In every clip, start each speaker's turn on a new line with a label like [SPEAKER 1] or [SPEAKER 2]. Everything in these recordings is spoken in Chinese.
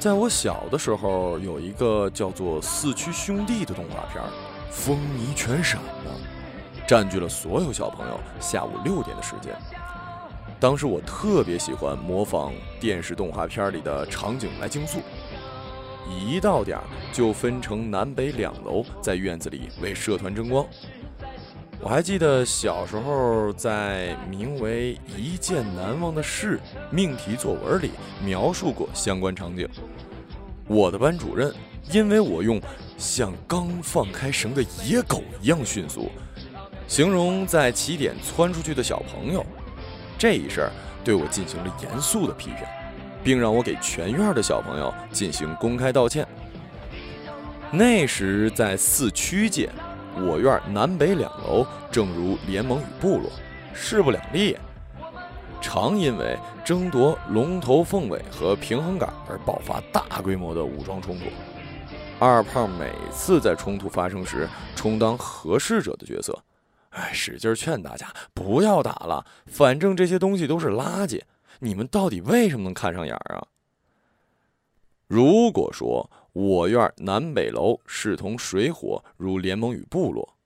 [SPEAKER 1] 在我小的时候，有一个叫做《四驱兄弟》的动画片，风靡全省呢，占据了所有小朋友下午六点的时间。当时我特别喜欢模仿电视动画片里的场景来竞速，一到点儿就分成南北两楼，在院子里为社团争光。我还记得小时候在名为“一件难忘的事”命题作文里描述过相关场景。我的班主任因为我用像刚放开绳的野狗一样迅速，形容在起点窜出去的小朋友，这一事儿对我进行了严肃的批评，并让我给全院的小朋友进行公开道歉。那时在四驱界。我院南北两楼，正如联盟与部落，势不两立，常因为争夺龙头凤尾和平衡杆而爆发大规模的武装冲突。二胖每次在冲突发生时，充当和事者的角色，哎，使劲劝大家不要打了，反正这些东西都是垃圾，你们到底为什么能看上眼啊？如果说。我院南北楼势同水火，如联盟与部落。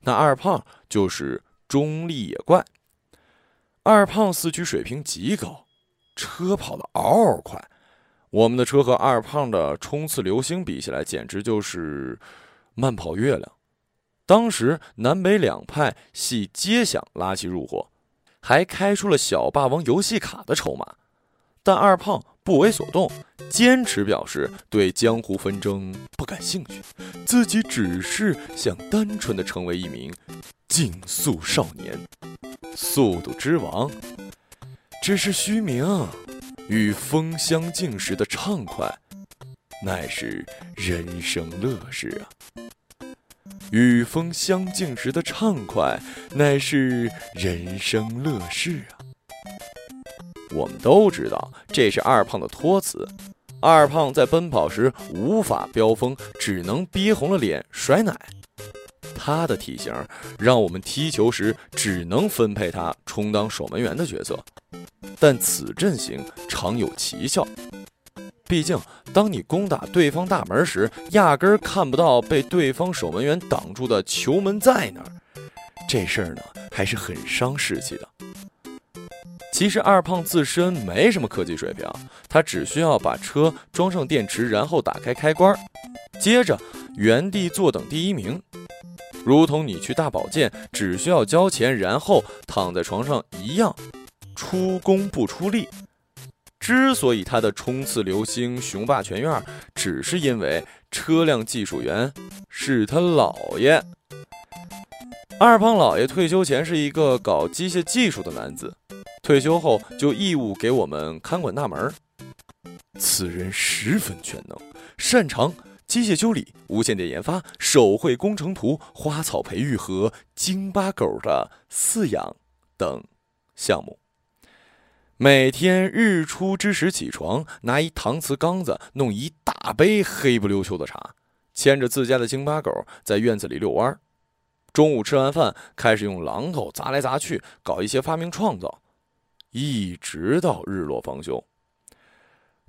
[SPEAKER 1] 那二胖就是中立野怪。二胖四驱水平极高，车跑得嗷嗷快。我们的车和二胖的冲刺流星比起来，简直就是慢跑月亮。当时南北两派系皆想拉起入伙，还开出了小霸王游戏卡的筹码。但二胖。不为所动，坚持表示对江湖纷争不感兴趣，自己只是想单纯的成为一名竞速少年，速度之王，只是虚名。与风相竞时的畅快，乃是人生乐事啊！与风相竞时的畅快，乃是人生乐事啊！我们都知道这是二胖的托词。二胖在奔跑时无法飙风，只能憋红了脸甩奶。他的体型让我们踢球时只能分配他充当守门员的角色，但此阵型常有奇效。毕竟，当你攻打对方大门时，压根儿看不到被对方守门员挡住的球门在哪儿，这事儿呢还是很伤士气的。其实二胖自身没什么科技水平，他只需要把车装上电池，然后打开开关，接着原地坐等第一名，如同你去大保健只需要交钱，然后躺在床上一样，出工不出力。之所以他的冲刺流星雄霸全院，只是因为车辆技术员是他姥爷。二胖姥爷退休前是一个搞机械技术的男子。退休后就义务给我们看管大门。此人十分全能，擅长机械修理、无线电研发、手绘工程图、花草培育和京巴狗的饲养等项目。每天日出之时起床，拿一搪瓷缸子弄一大杯黑不溜秋的茶，牵着自家的京巴狗在院子里遛弯。中午吃完饭，开始用榔头砸来砸去，搞一些发明创造。一直到日落方休。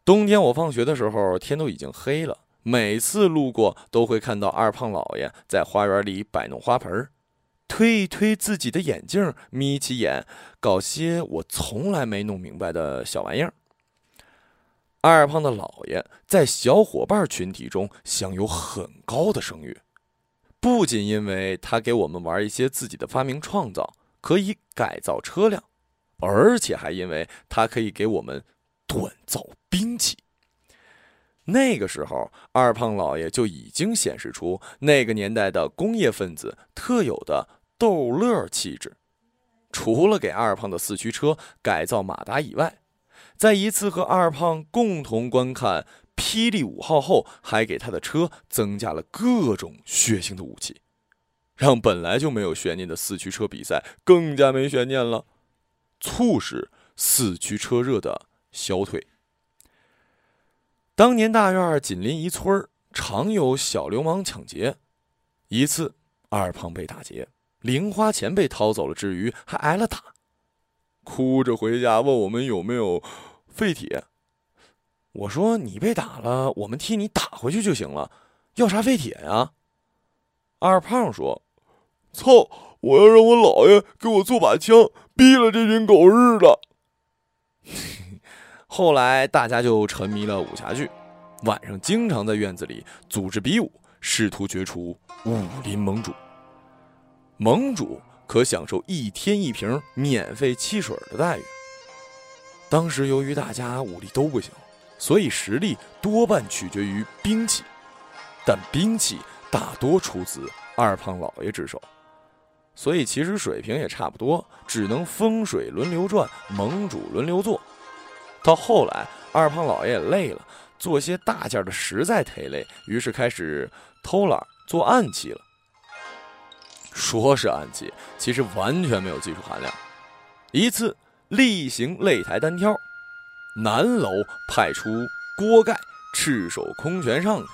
[SPEAKER 1] 冬天我放学的时候，天都已经黑了。每次路过，都会看到二胖老爷在花园里摆弄花盆，推一推自己的眼镜，眯起眼，搞些我从来没弄明白的小玩意儿。二胖的姥爷在小伙伴群体中享有很高的声誉，不仅因为他给我们玩一些自己的发明创造，可以改造车辆。而且还因为他可以给我们锻造兵器。那个时候，二胖老爷就已经显示出那个年代的工业分子特有的逗乐气质。除了给二胖的四驱车改造马达以外，在一次和二胖共同观看《霹雳五号》后，还给他的车增加了各种血腥的武器，让本来就没有悬念的四驱车比赛更加没悬念了。促使四驱车热的消退。当年大院紧邻一村常有小流氓抢劫。一次，二胖被打劫，零花钱被掏走了之余，还挨了打，哭着回家问我们有没有废铁。我说：“你被打了，我们替你打回去就行了，要啥废铁呀？”二胖说：“操！我要让我姥爷给我做把枪，毙了这群狗日的。”后来大家就沉迷了武侠剧，晚上经常在院子里组织比武，试图决出武林盟主。盟主可享受一天一瓶免费汽水的待遇。当时由于大家武力都不行。所以实力多半取决于兵器，但兵器大多出自二胖老爷之手，所以其实水平也差不多，只能风水轮流转，盟主轮流做。到后来，二胖老爷也累了，做些大件的实在忒累，于是开始偷懒做暗器了。说是暗器，其实完全没有技术含量。一次例行擂台单挑。南楼派出锅盖，赤手空拳上去。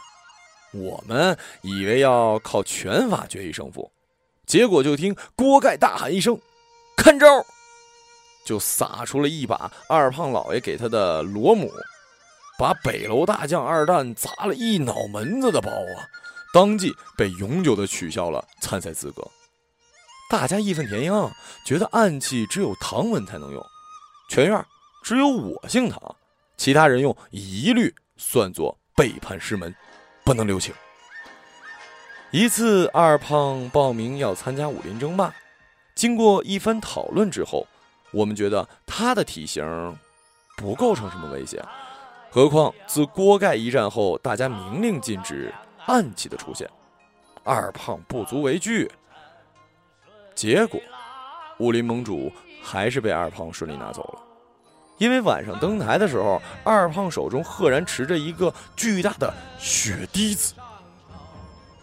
[SPEAKER 1] 我们以为要靠拳法决一胜负，结果就听锅盖大喊一声：“看招！”就撒出了一把二胖老爷给他的螺母，把北楼大将二蛋砸了一脑门子的包啊！当即被永久的取消了参赛资格。大家义愤填膺，觉得暗器只有唐文才能用，全院。只有我姓唐，其他人用一律算作背叛师门，不能留情。一次，二胖报名要参加武林争霸，经过一番讨论之后，我们觉得他的体型不构成什么威胁，何况自锅盖一战后，大家明令禁止暗器的出现，二胖不足为惧。结果，武林盟主还是被二胖顺利拿走了。因为晚上登台的时候，二胖手中赫然持着一个巨大的血滴子，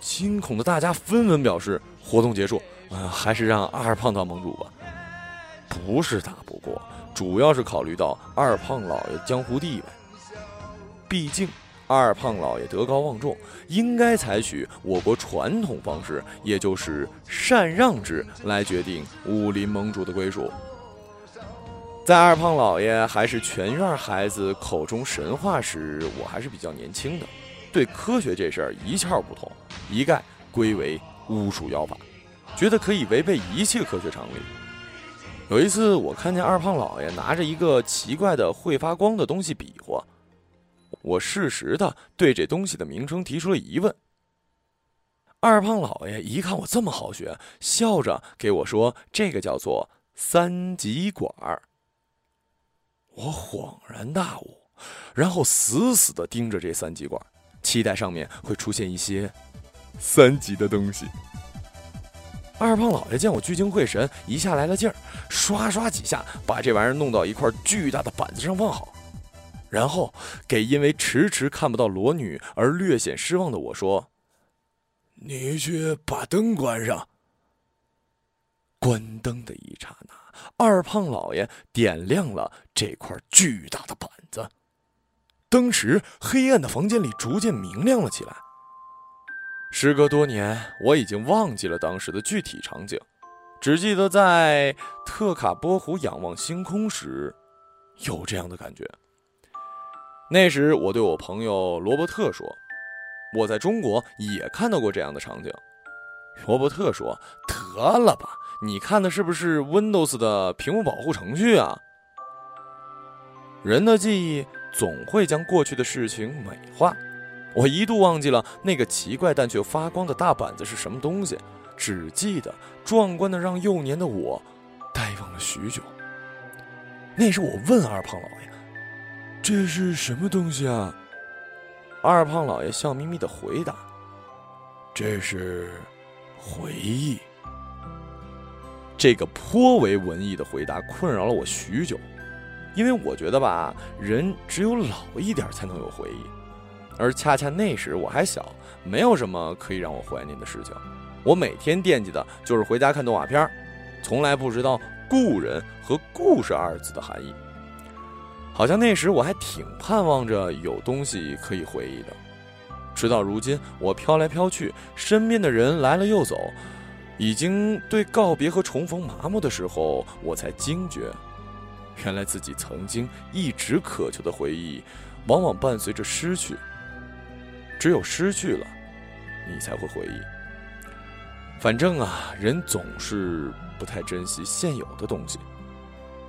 [SPEAKER 1] 惊恐的大家纷纷表示活动结束，嗯，还是让二胖当盟主吧。不是打不过，主要是考虑到二胖老爷江湖地位。毕竟二胖老爷德高望重，应该采取我国传统方式，也就是禅让制来决定武林盟主的归属。在二胖老爷还是全院孩子口中神话时，我还是比较年轻的，对科学这事儿一窍不通，一概归为巫术妖法，觉得可以违背一切科学常理。有一次，我看见二胖老爷拿着一个奇怪的会发光的东西比划，我适时的对这东西的名称提出了疑问。二胖老爷一看我这么好学，笑着给我说：“这个叫做三极管。”我恍然大悟，然后死死的盯着这三极管，期待上面会出现一些三级的东西。二胖老爷见我聚精会神，一下来了劲儿，刷刷几下把这玩意儿弄到一块巨大的板子上放好，然后给因为迟迟看不到裸女而略显失望的我说：“你去把灯关上。”关灯的一刹那。二胖老爷点亮了这块巨大的板子，灯时黑暗的房间里逐渐明亮了起来。时隔多年，我已经忘记了当时的具体场景，只记得在特卡波湖仰望星空时，有这样的感觉。那时我对我朋友罗伯特说：“我在中国也看到过这样的场景。”罗伯特说：“得了吧。”你看的是不是 Windows 的屏幕保护程序啊？人的记忆总会将过去的事情美化。我一度忘记了那个奇怪但却发光的大板子是什么东西，只记得壮观的让幼年的我呆望了许久。那时我问二胖老爷：“这是什么东西啊？”二胖老爷笑眯眯的回答：“这是回忆。”这个颇为文艺的回答困扰了我许久，因为我觉得吧，人只有老一点才能有回忆，而恰恰那时我还小，没有什么可以让我怀念的事情。我每天惦记的就是回家看动画片，从来不知道“故人”和“故事”二字的含义。好像那时我还挺盼望着有东西可以回忆的，直到如今，我飘来飘去，身边的人来了又走，已经对告别和重逢麻木的时候，我才惊觉，原来自己曾经一直渴求的回忆，往往伴随着失去。只有失去了，你才会回忆。反正啊，人总是不太珍惜现有的东西。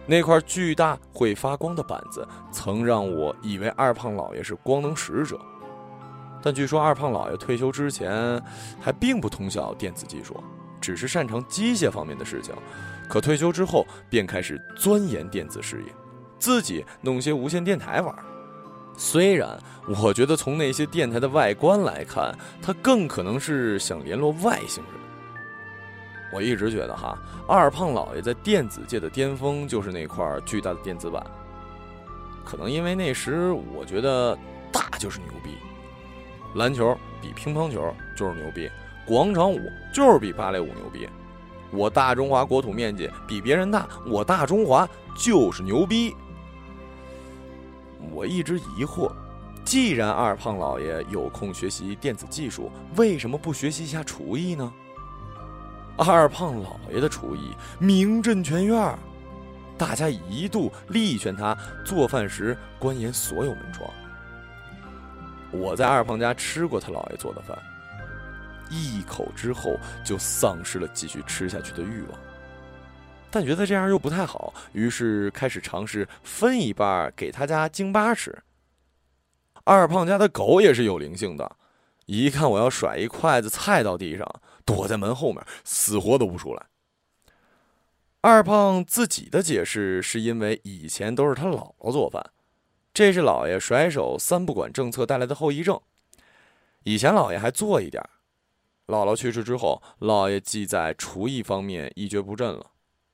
[SPEAKER 1] 那块巨大会发光的板子，曾让我以为二胖老爷是光能使者。但据说二胖老爷退休之前还并不通晓电子技术，只是擅长机械方面的事情。可退休之后便开始钻研电子事业，自己弄些无线电台玩。虽然我觉得从那些电台的外观来看，他更可能是想联络外星人。我一直觉得哈，二胖老爷在电子界的巅峰就是那块巨大的电子板。可能因为那时我觉得大就是牛逼。篮球比乒乓球就是牛逼，广场舞就是比芭蕾舞牛逼。我大中华国土面积比别人大，我大中华就是牛逼。我一直疑惑，既然二胖老爷有空学习电子技术，为什么不学习一下厨艺呢？二胖老爷的厨艺名震全院，大家一度力劝他做饭时关严所有门窗。我在二胖家吃过他姥爷做的饭，一口之后就丧失了继续吃下去的欲望，但觉得这样又不太好，于是开始尝试分一半给他家京巴吃。二胖家的狗也是有灵性的，一看我要甩一筷子菜到地上，躲在门后面，死活都不出来。二胖自己的解释是因为以前都是他姥姥做饭。这是姥爷甩手三不管政策带来的后遗症。以前姥爷还做一点，姥姥去世之后，姥爷既在厨艺方面一蹶不振了。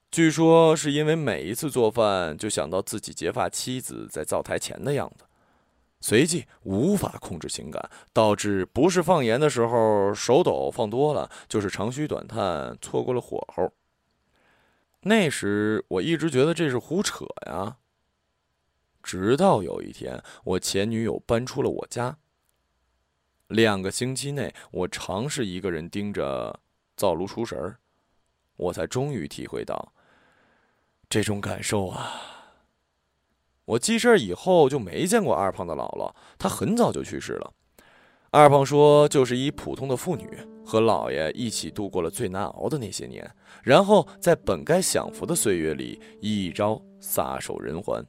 [SPEAKER 1] 据说是因为每一次做饭就想到自己结发妻子在灶台前的样子，随即无法控制情感，导致不是放盐的时候手抖放多了，就是长吁短叹错过了火候。那时我一直觉得这是胡扯呀。直到有一天，我前女友搬出了我家。两个星期内，我尝试一个人盯着灶炉出神儿，我才终于体会到这种感受啊！我记事以后就没见过二胖的姥姥，她很早就去世了。二胖说，就是一普通的妇女，和姥爷一起度过了最难熬的那些年，然后在本该享福的岁月里，一朝撒手人寰。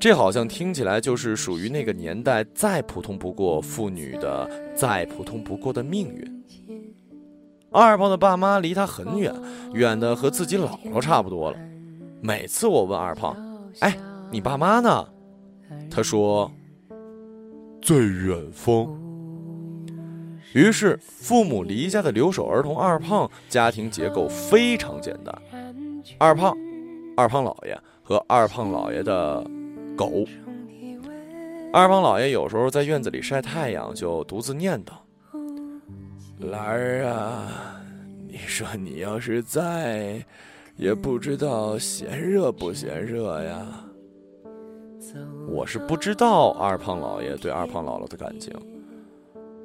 [SPEAKER 1] 这好像听起来就是属于那个年代再普通不过妇女的再普通不过的命运。二胖的爸妈离他很远，远的和自己姥姥差不多了。每次我问二胖：“哎，你爸妈呢？”他说：“在远方。”于是父母离家的留守儿童二胖，家庭结构非常简单：二胖、二胖姥爷。和二胖姥爷的狗，二胖姥爷有时候在院子里晒太阳，就独自念叨：“兰儿啊，你说你要是在，也不知道嫌热不嫌热呀。”我是不知道二胖老爷对二胖姥姥的感情。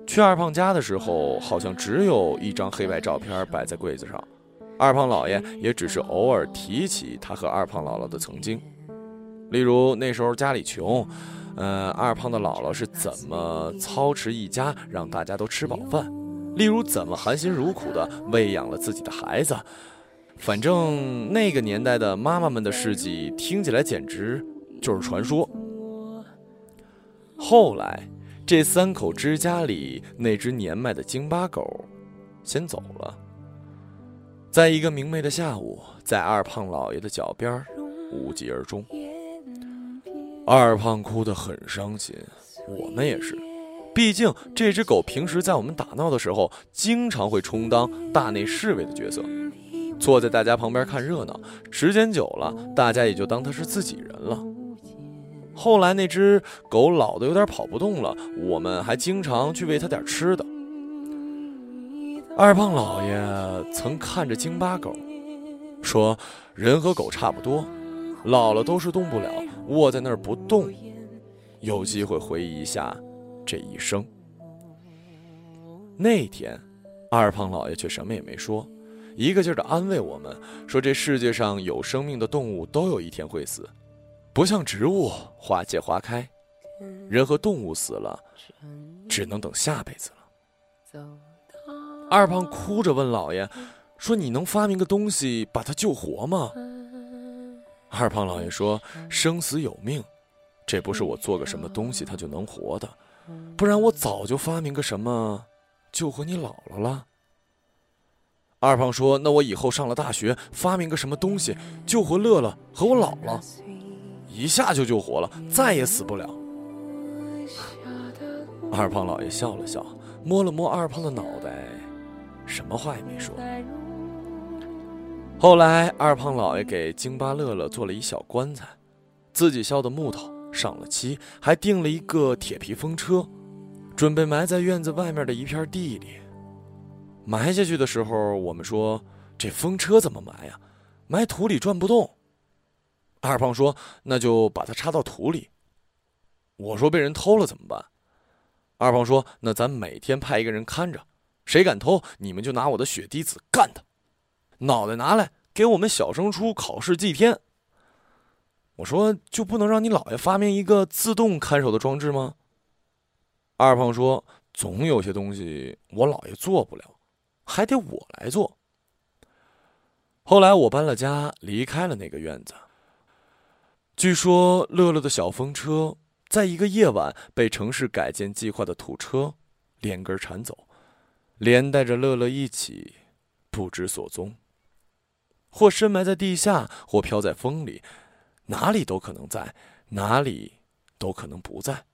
[SPEAKER 1] 去二胖家的时候，好像只有一张黑白照片摆在柜子上。二胖老爷也只是偶尔提起他和二胖姥姥的曾经，例如那时候家里穷，呃，二胖的姥姥是怎么操持一家让大家都吃饱饭，例如怎么含辛茹苦的喂养了自己的孩子，反正那个年代的妈妈们的事迹听起来简直就是传说。后来，这三口之家里那只年迈的京巴狗，先走了。在一个明媚的下午，在二胖老爷的脚边无疾而终。二胖哭得很伤心，我们也是。毕竟这只狗平时在我们打闹的时候，经常会充当大内侍卫的角色，坐在大家旁边看热闹。时间久了，大家也就当他是自己人了。后来那只狗老的有点跑不动了，我们还经常去喂它点吃的。二胖老爷曾看着京巴狗，说：“人和狗差不多，老了都是动不了，卧在那儿不动。有机会回忆一下这一生。”那天，二胖老爷却什么也没说，一个劲儿的安慰我们，说这世界上有生命的动物都有一天会死，不像植物花谢花开，人和动物死了，只能等下辈子了。二胖哭着问老爷，说你能发明个东西把他救活吗？二胖老爷说：“生死有命，这不是我做个什么东西他就能活的，不然我早就发明个什么救活你姥姥了。”二胖说：“那我以后上了大学，发明个什么东西救活乐乐和我姥姥，一下就救活了，再也死不了。”二胖老爷笑了笑，摸了摸二胖的脑袋，什么话也没说。后来，二胖老爷给京巴乐乐做了一小棺材，自己削的木头，上了漆，还订了一个铁皮风车，准备埋在院子外面的一片地里。埋下去的时候，我们说：“这风车怎么埋呀？埋土里转不动。”二胖说：“那就把它插到土里。”我说：“被人偷了怎么办？”二胖说：“那咱每天派一个人看着，谁敢偷，你们就拿我的血滴子干他。”脑袋拿来给我们小升初考试祭天。我说就不能让你姥爷发明一个自动看守的装置吗？二胖说总有些东西我姥爷做不了，还得我来做。后来我搬了家，离开了那个院子。据说乐乐的小风车在一个夜晚被城市改建计划的土车连根铲走，连带着乐乐一起不知所踪。或深埋在地下，或飘在风里，哪里都可能在，哪里都可能不在。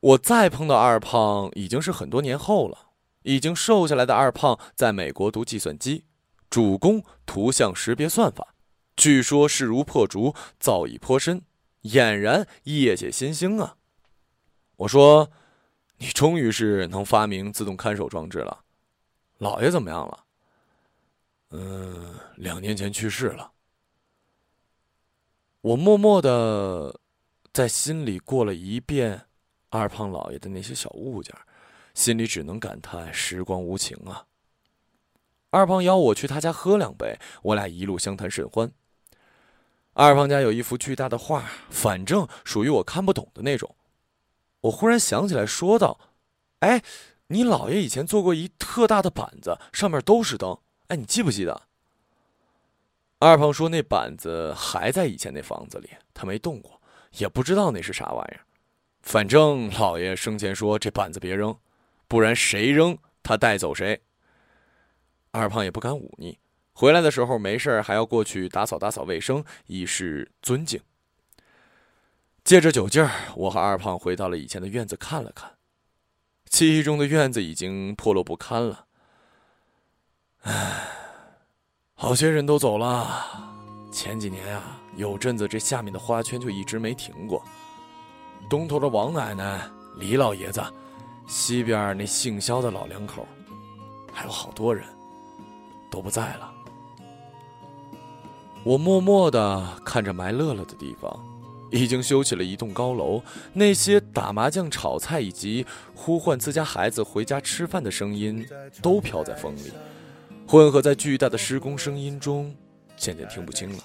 [SPEAKER 1] 我再碰到二胖，已经是很多年后了。已经瘦下来的二胖，在美国读计算机，主攻图像识别算法，据说势如破竹，造诣颇深，俨然业界新星啊！我说：“你终于是能发明自动看守装置了，老爷怎么样了？”嗯，两年前去世了。我默默的在心里过了一遍二胖老爷的那些小物件，心里只能感叹时光无情啊。二胖邀我去他家喝两杯，我俩一路相谈甚欢。二胖家有一幅巨大的画，反正属于我看不懂的那种。我忽然想起来，说道：“哎，你姥爷以前做过一特大的板子，上面都是灯。”哎，你记不记得？二胖说那板子还在以前那房子里，他没动过，也不知道那是啥玩意儿。反正姥爷生前说这板子别扔，不然谁扔他带走谁。二胖也不敢忤逆，回来的时候没事还要过去打扫打扫卫生，以示尊敬。借着酒劲儿，我和二胖回到了以前的院子看了看，记忆中的院子已经破落不堪了。唉，好些人都走了。前几年呀，有阵子这下面的花圈就一直没停过。东头的王奶奶、李老爷子，西边那姓肖的老两口，还有好多人，都不在了。我默默的看着埋乐乐的地方，已经修起了一栋高楼。那些打麻将、炒菜以及呼唤自家孩子回家吃饭的声音，都飘在风里。混合在巨大的施工声音中，渐渐听不清了。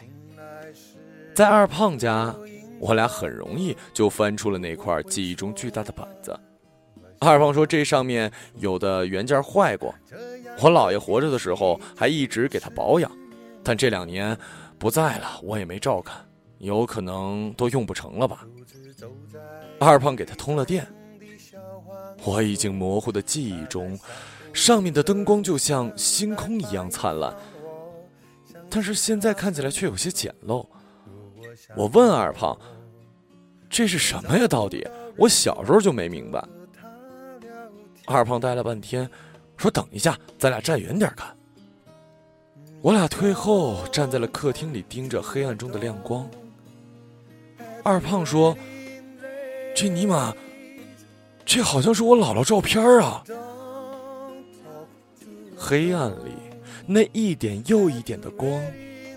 [SPEAKER 1] 在二胖家，我俩很容易就翻出了那块记忆中巨大的板子。二胖说：“这上面有的原件坏过，我姥爷活着的时候还一直给他保养，但这两年不在了，我也没照看，有可能都用不成了吧。”二胖给他通了电，我已经模糊的记忆中。上面的灯光就像星空一样灿烂，但是现在看起来却有些简陋。我问二胖：“这是什么呀？到底？我小时候就没明白。”二胖呆了半天，说：“等一下，咱俩站远点看。”我俩退后站在了客厅里，盯着黑暗中的亮光。二胖说：“这尼玛，这好像是我姥姥照片啊！”黑暗里，那一点又一点的光，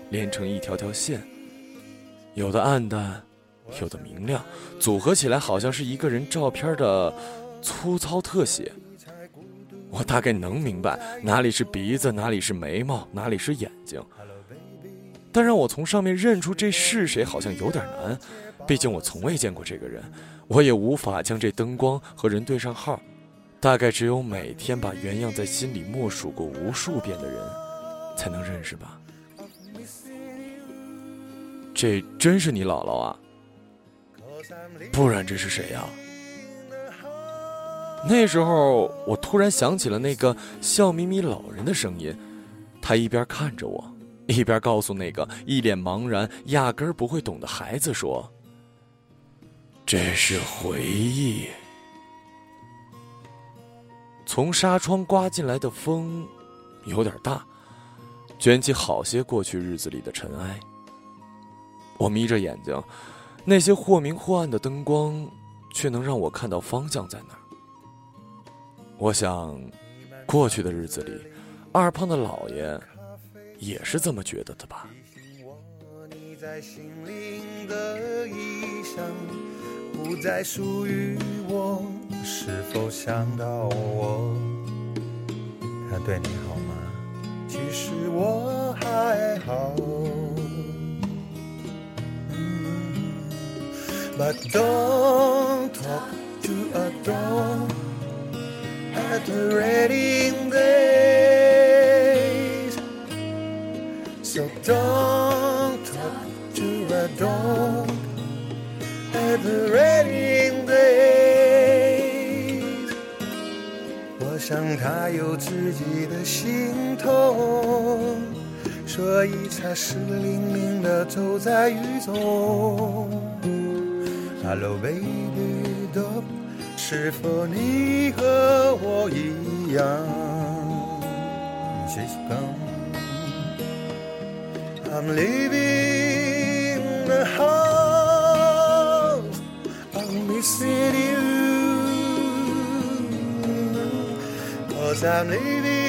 [SPEAKER 1] 连成一条条线，有的暗淡，有的明亮，组合起来好像是一个人照片的粗糙特写。
[SPEAKER 2] 我大概能明白哪里是鼻子，哪里是眉毛，哪里是眼睛。但让我从上面认出这是谁，好像有点难。毕竟我从未见过这个人，我也无法将这灯光和人对上号。大概只有每天把原样在心里默数过无数遍的人，才能认识吧。这真是你姥姥啊？不然这是谁呀？那时候我突然想起了那个笑眯眯老人的声音，他一边看着我，一边告诉那个一脸茫然、压根儿不会懂的孩子说：“这是回忆。”从纱窗刮进来的风，有点大，卷起好些过去日子里的尘埃。我眯着眼睛，那些或明或暗的灯光，却能让我看到方向在哪儿。我想，过去的日子里，二胖的姥爷也是这么觉得的吧。在心灵的衣裳不再属于我，是否想到我？他对你好吗？其实我还好。But don't talk to a door at the wedding days. So don't talk to a dog at the wedding days。我想他有自己的心痛，所以才湿淋淋的走在雨中。Hello baby doll，是否你和我一样？She's gone。I'm leaving the house。missing you Cause I'm living